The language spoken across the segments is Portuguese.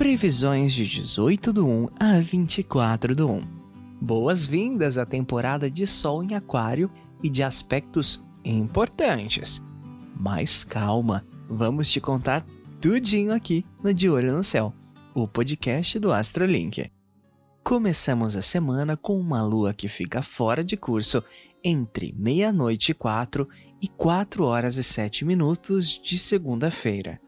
Previsões de 18 do 1 a 24 do 1. Boas-vindas à temporada de Sol em Aquário e de aspectos importantes. Mas calma, vamos te contar tudinho aqui no De Olho no Céu, o podcast do Astrolink. Começamos a semana com uma lua que fica fora de curso entre meia-noite e quatro e 4 horas e 7 minutos de segunda-feira.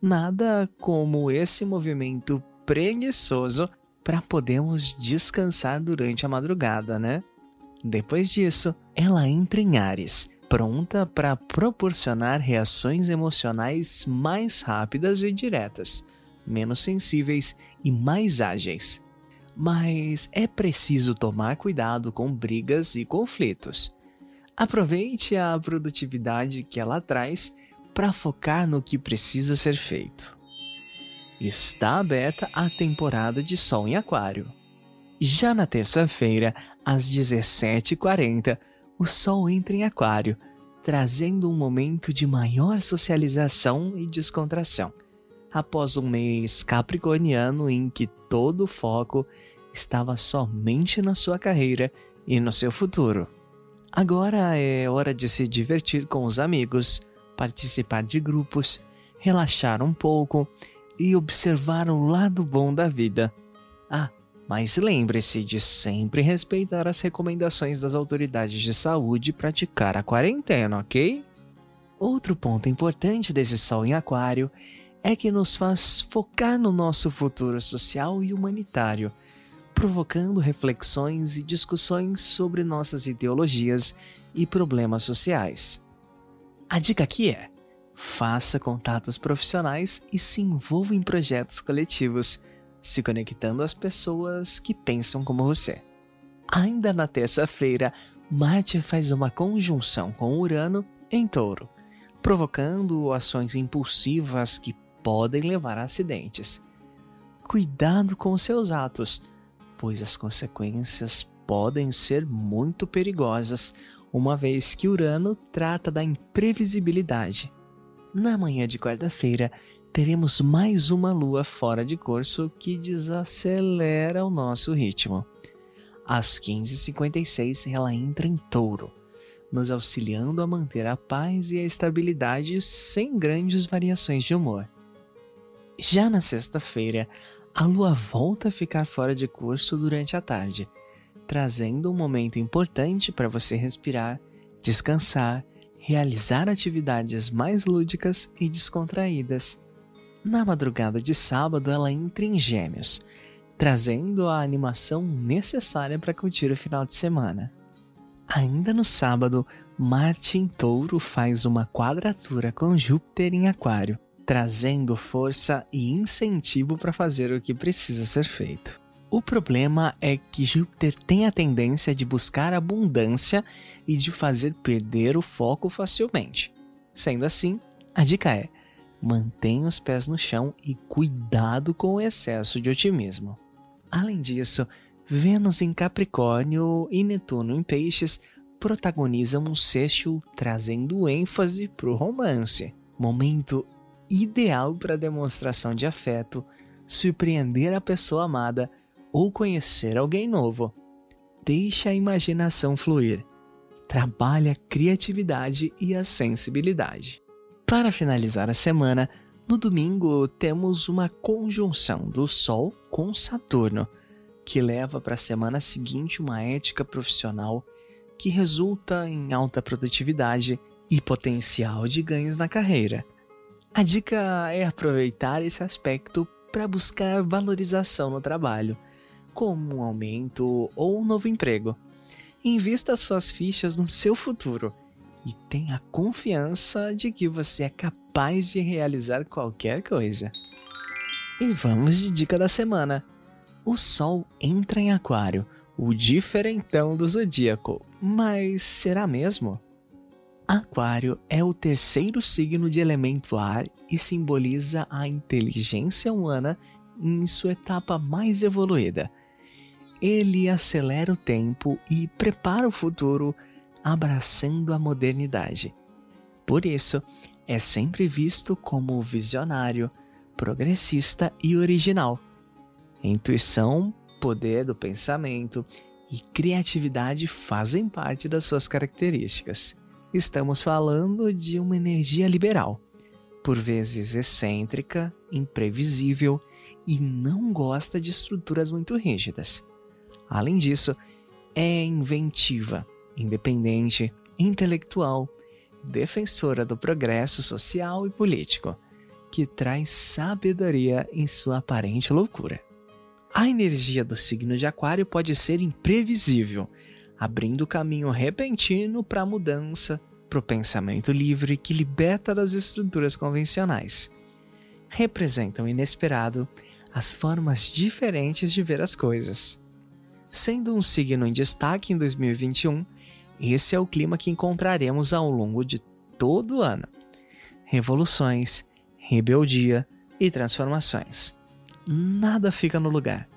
Nada como esse movimento preguiçoso para podermos descansar durante a madrugada, né? Depois disso, ela entra em Ares, pronta para proporcionar reações emocionais mais rápidas e diretas, menos sensíveis e mais ágeis. Mas é preciso tomar cuidado com brigas e conflitos. Aproveite a produtividade que ela traz para focar no que precisa ser feito. Está aberta a temporada de Sol em Aquário. Já na terça-feira, às 17h40, o Sol entra em Aquário, trazendo um momento de maior socialização e descontração, após um mês capricorniano em que todo o foco estava somente na sua carreira e no seu futuro. Agora é hora de se divertir com os amigos, participar de grupos, relaxar um pouco e observar o lado bom da vida. Ah, mas lembre-se de sempre respeitar as recomendações das autoridades de saúde e praticar a quarentena, ok? Outro ponto importante desse Sol em Aquário é que nos faz focar no nosso futuro social e humanitário, provocando reflexões e discussões sobre nossas ideologias e problemas sociais. A dica aqui é: faça contatos profissionais e se envolva em projetos coletivos se conectando às pessoas que pensam como você. Ainda na terça-feira, Marte faz uma conjunção com Urano em Touro, provocando ações impulsivas que podem levar a acidentes. Cuidado com seus atos, pois as consequências podem ser muito perigosas, uma vez que Urano trata da imprevisibilidade. Na manhã de quarta-feira, teremos mais uma lua fora de curso que desacelera o nosso ritmo. Às 15h56, ela entra em touro, nos auxiliando a manter a paz e a estabilidade sem grandes variações de humor. Já na sexta-feira, a lua volta a ficar fora de curso durante a tarde, trazendo um momento importante para você respirar, descansar, realizar atividades mais lúdicas e descontraídas. Na madrugada de sábado, ela entra em Gêmeos, trazendo a animação necessária para curtir o final de semana. Ainda no sábado, Marte em Touro faz uma quadratura com Júpiter em Aquário, trazendo força e incentivo para fazer o que precisa ser feito. O problema é que Júpiter tem a tendência de buscar abundância e de fazer perder o foco facilmente. Sendo assim, a dica é: mantenha os pés no chão e cuidado com o excesso de otimismo. Além disso, Vênus em Capricórnio e Netuno em Peixes protagonizam um sexto trazendo ênfase para o romance. Momento ideal para demonstração de afeto, surpreender a pessoa amada ou conhecer alguém novo. Deixe a imaginação fluir. Trabalhe a criatividade e a sensibilidade. Para finalizar a semana, no domingo temos uma conjunção do Sol com Saturno, que leva para a semana seguinte uma ética profissional que resulta em alta produtividade e potencial de ganhos na carreira. A dica é aproveitar esse aspecto para buscar valorização no trabalho, como um aumento ou um novo emprego. Invista suas fichas no seu futuro e tenha confiança de que você é capaz de realizar qualquer coisa. E vamos de dica da semana. O Sol entra em Aquário, o diferentão do zodíaco, mas será mesmo? Aquário é o terceiro signo de elemento ar e simboliza a inteligência humana em sua etapa mais evoluída. Ele acelera o tempo e prepara o futuro abraçando a modernidade. Por isso, é sempre visto como visionário, progressista e original. Intuição, poder do pensamento e criatividade fazem parte das suas características. Estamos falando de uma energia liberal, por vezes excêntrica, imprevisível e não gosta de estruturas muito rígidas. Além disso, é inventiva, independente, intelectual, defensora do progresso social e político, que traz sabedoria em sua aparente loucura. A energia do signo de Aquário pode ser imprevisível, abrindo caminho repentino para a mudança, para o pensamento livre que liberta das estruturas convencionais. Representam o inesperado, as formas diferentes de ver as coisas. Sendo um signo em destaque em 2021, esse é o clima que encontraremos ao longo de todo o ano. Revoluções, rebeldia e transformações. Nada fica no lugar.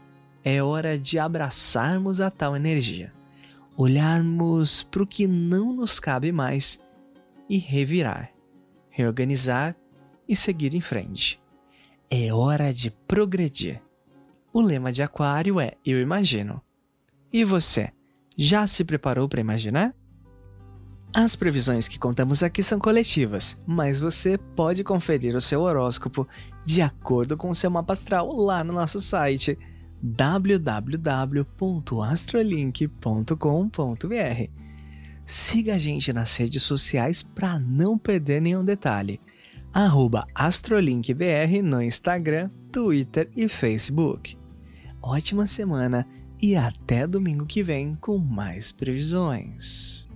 É hora de abraçarmos a tal energia, olharmos para o que não nos cabe mais e revirar, reorganizar e seguir em frente. É hora de progredir. O lema de Aquário é Eu Imagino. E você, já se preparou para imaginar? As previsões que contamos aqui são coletivas, mas você pode conferir o seu horóscopo de acordo com o seu mapa astral lá no nosso site www.astrolink.com.br. Siga a gente nas redes sociais para não perder nenhum detalhe. AstrolinkBR no Instagram, Twitter e Facebook. Ótima semana e até domingo que vem com mais previsões.